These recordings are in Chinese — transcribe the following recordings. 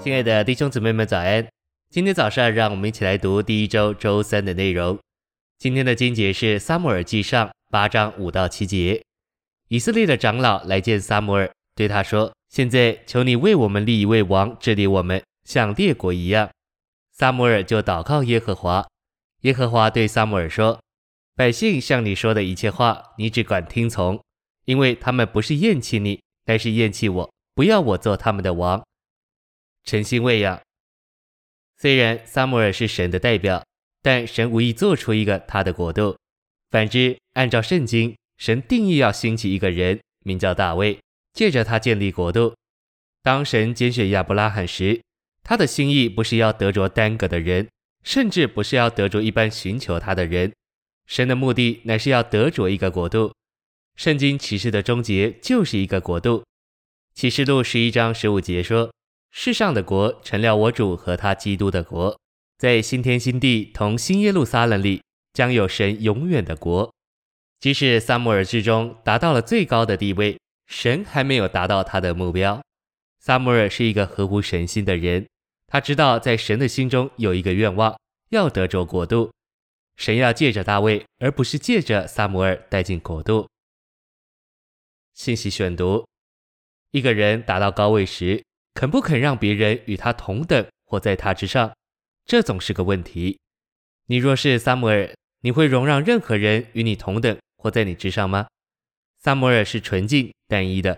亲爱的弟兄姊妹们，早安！今天早上，让我们一起来读第一周周三的内容。今天的经节是《撒母耳记上》八章五到七节。以色列的长老来见撒母耳，对他说：“现在求你为我们立一位王治理我们，像列国一样。”撒母耳就祷告耶和华。耶和华对撒母耳说：“百姓向你说的一切话，你只管听从，因为他们不是厌弃你，乃是厌弃我，不要我做他们的王。”诚心喂养。虽然撒母耳是神的代表，但神无意做出一个他的国度。反之，按照圣经，神定义要兴起一个人，名叫大卫，借着他建立国度。当神拣选亚伯拉罕时，他的心意不是要得着单个的人，甚至不是要得着一般寻求他的人。神的目的乃是要得着一个国度。圣经启示的终结就是一个国度。启示录十一章十五节说。世上的国成了我主和他基督的国，在新天新地同新耶路撒冷里将有神永远的国。即使撒母耳之中达到了最高的地位，神还没有达到他的目标。撒母耳是一个合乎神心的人，他知道在神的心中有一个愿望，要得着国度。神要借着大卫，而不是借着撒母耳带进国度。信息选读：一个人达到高位时，肯不肯让别人与他同等或在他之上，这总是个问题。你若是撒母耳，你会容让任何人与你同等或在你之上吗？撒母耳是纯净单一的，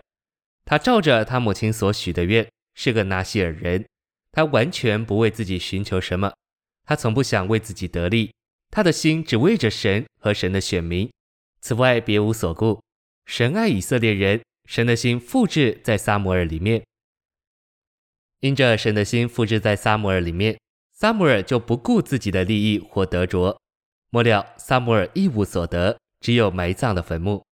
他照着他母亲所许的愿，是个拿细耳人。他完全不为自己寻求什么，他从不想为自己得利，他的心只为着神和神的选民，此外别无所顾。神爱以色列人，神的心复制在撒母耳里面。因着神的心复制在撒母耳里面，撒母耳就不顾自己的利益或得着。末了，撒母耳一无所得，只有埋葬的坟墓。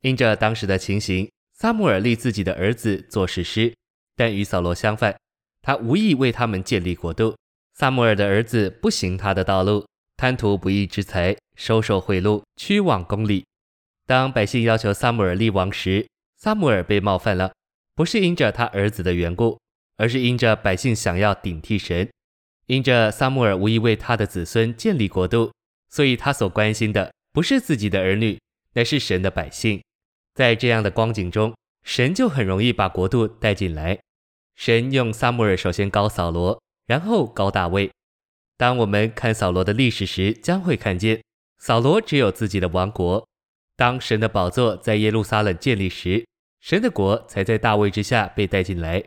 因着当时的情形，撒母耳立自己的儿子做士师，但与扫罗相反，他无意为他们建立国度。撒母耳的儿子不行他的道路，贪图不义之财，收受贿赂，屈枉公理。当百姓要求撒母耳立王时，撒母耳被冒犯了，不是因着他儿子的缘故。而是因着百姓想要顶替神，因着撒母耳无意为他的子孙建立国度，所以他所关心的不是自己的儿女，乃是神的百姓。在这样的光景中，神就很容易把国度带进来。神用撒母耳首先膏扫罗，然后膏大卫。当我们看扫罗的历史时，将会看见扫罗只有自己的王国。当神的宝座在耶路撒冷建立时，神的国才在大卫之下被带进来。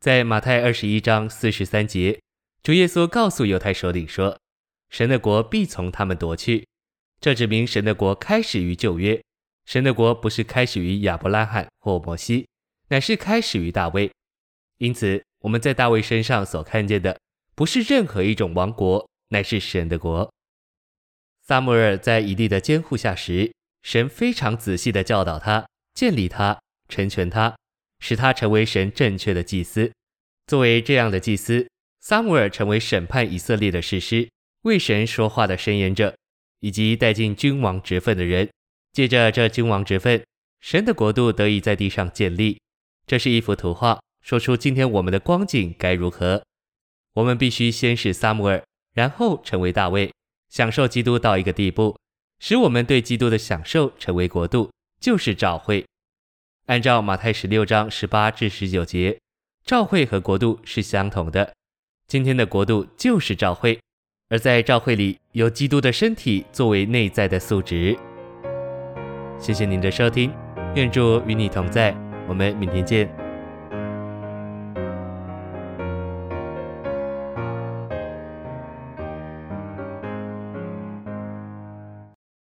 在马太二十一章四十三节，主耶稣告诉犹太首领说：“神的国必从他们夺去。”这指明神的国开始于旧约，神的国不是开始于亚伯拉罕或摩西，乃是开始于大卫。因此，我们在大卫身上所看见的，不是任何一种王国，乃是神的国。撒母耳在以利的监护下时，神非常仔细地教导他、建立他、成全他。使他成为神正确的祭司。作为这样的祭司，撒母耳成为审判以色列的士师，为神说话的申言者，以及带进君王职分的人。借着这君王职分，神的国度得以在地上建立。这是一幅图画，说出今天我们的光景该如何。我们必须先是撒母耳，然后成为大卫，享受基督到一个地步，使我们对基督的享受成为国度，就是召会。按照马太十六章十八至十九节，召会和国度是相同的。今天的国度就是召会，而在召会里有基督的身体作为内在的素质。谢谢您的收听，愿主与你同在，我们明天见。